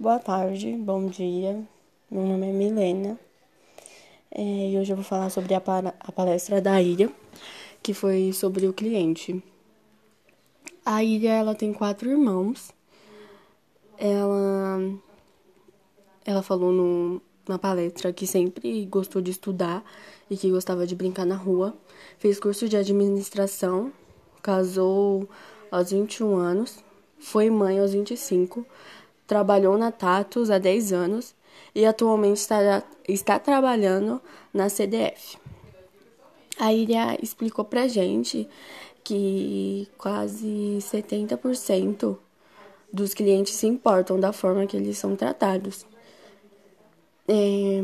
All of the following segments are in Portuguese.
Boa tarde, bom dia. Meu nome é Milena é, e hoje eu vou falar sobre a, a palestra da Ilha, que foi sobre o cliente. A Ilha ela tem quatro irmãos. Ela, ela falou no, na palestra que sempre gostou de estudar e que gostava de brincar na rua. Fez curso de administração, casou aos 21 anos, foi mãe aos 25 trabalhou na Tatus há 10 anos e atualmente está, está trabalhando na CDF. A Iria explicou pra gente que quase 70% dos clientes se importam da forma que eles são tratados. É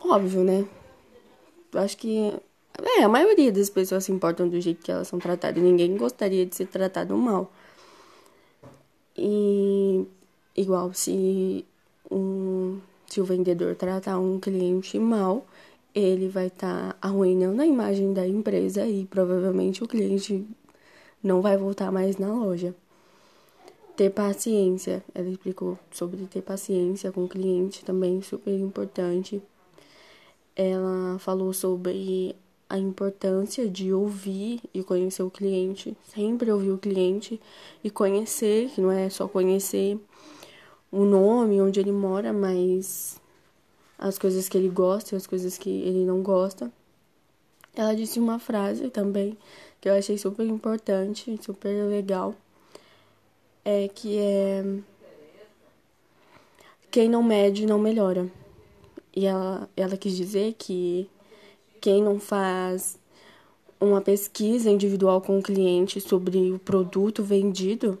óbvio, né? Acho que é, a maioria das pessoas se importam do jeito que elas são tratadas. Ninguém gostaria de ser tratado mal. E Igual se um se o vendedor tratar um cliente mal, ele vai estar tá arruinando a imagem da empresa e provavelmente o cliente não vai voltar mais na loja. Ter paciência, ela explicou sobre ter paciência com o cliente também, super importante. Ela falou sobre a importância de ouvir e conhecer o cliente, sempre ouvir o cliente e conhecer, que não é só conhecer o nome, onde ele mora, mas as coisas que ele gosta e as coisas que ele não gosta. Ela disse uma frase também que eu achei super importante, super legal, é que é quem não mede não melhora. E ela, ela quis dizer que quem não faz uma pesquisa individual com o cliente sobre o produto vendido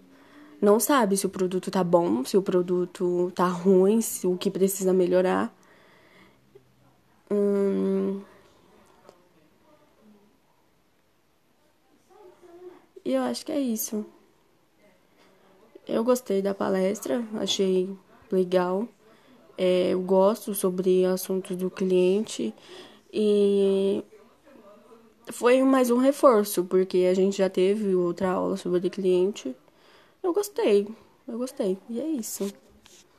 não sabe se o produto tá bom, se o produto tá ruim, se o que precisa melhorar. Hum... E eu acho que é isso. Eu gostei da palestra, achei legal. É, eu gosto sobre assuntos do cliente e foi mais um reforço, porque a gente já teve outra aula sobre cliente eu gostei, eu gostei. E é isso.